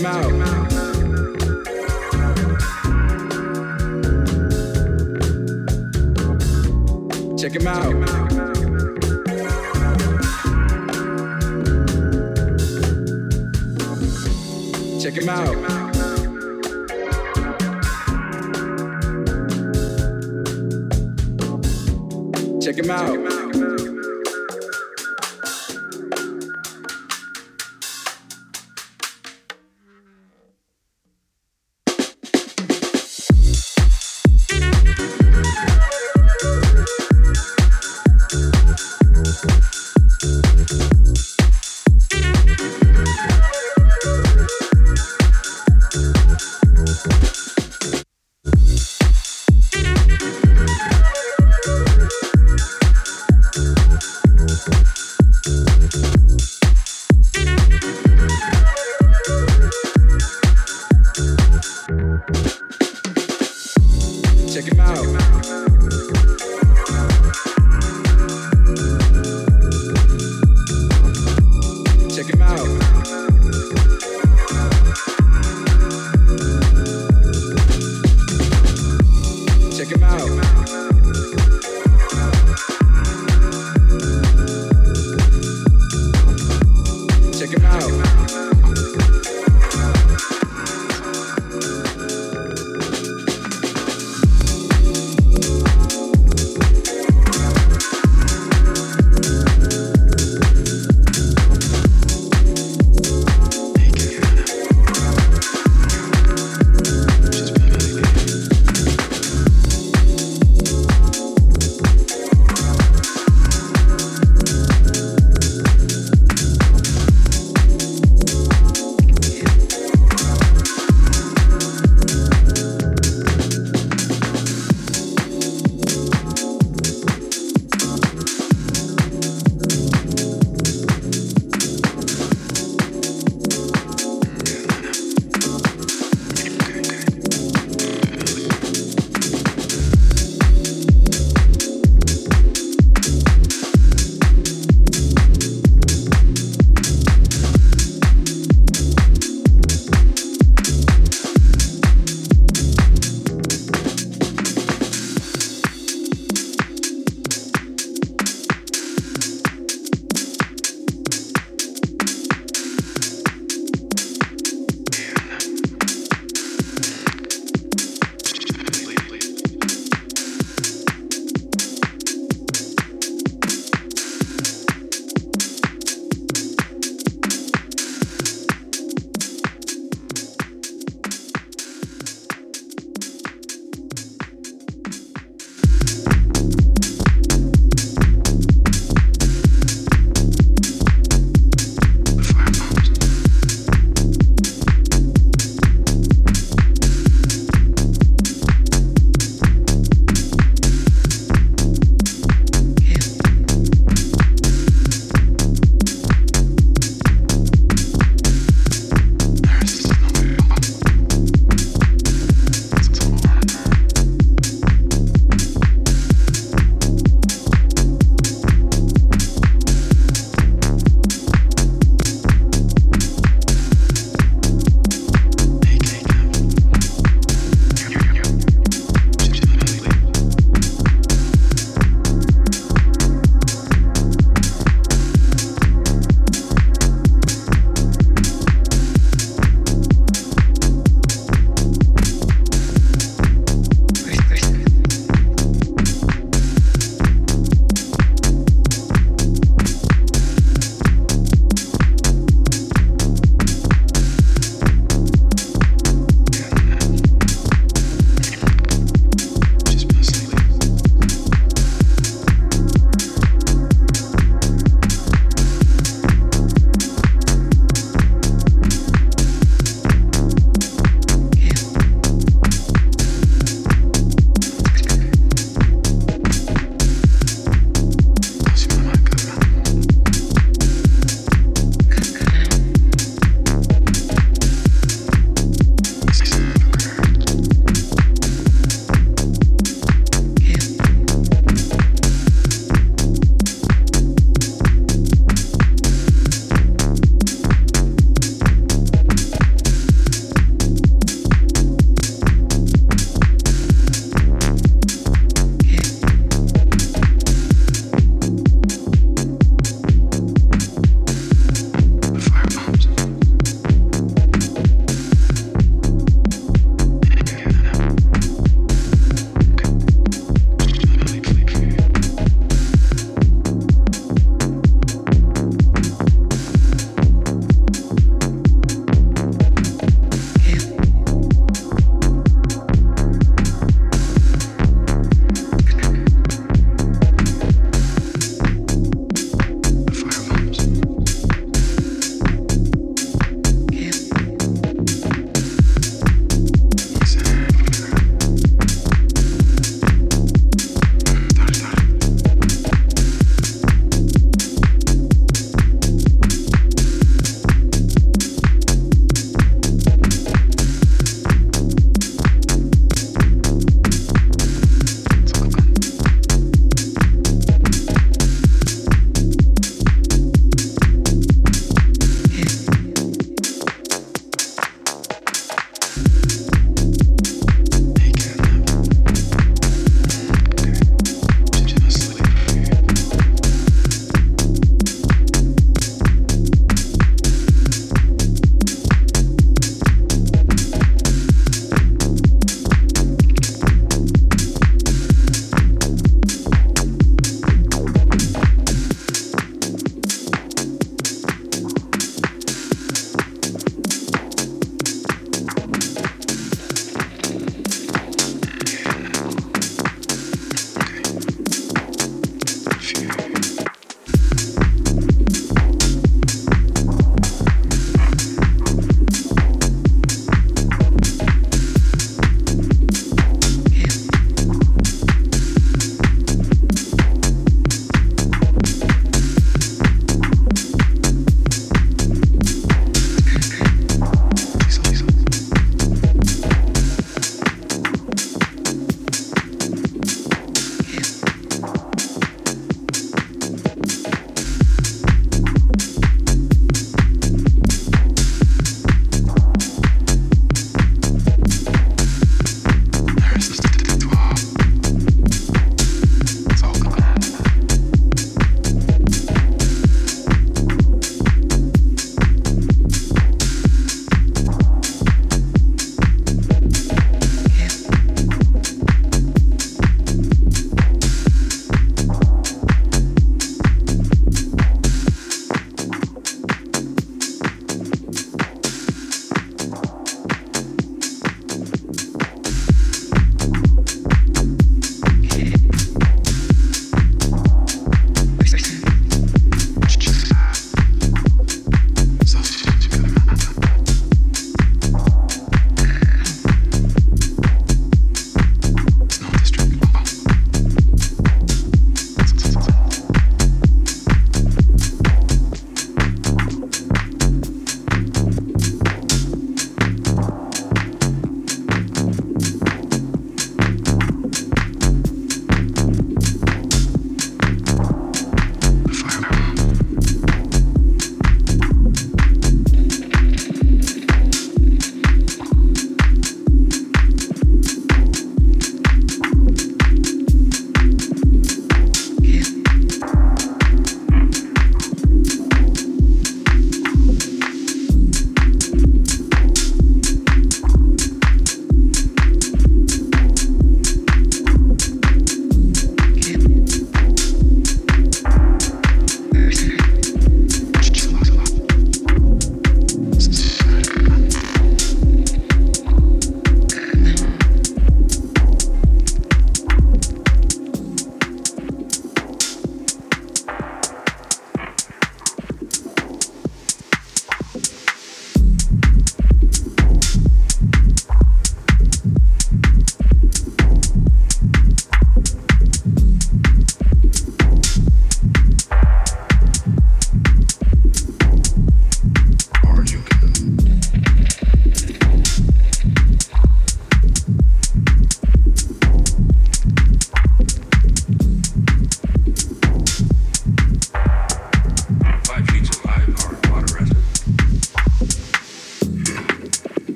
him out. Check him out. Check him out. Check him out. Check him out.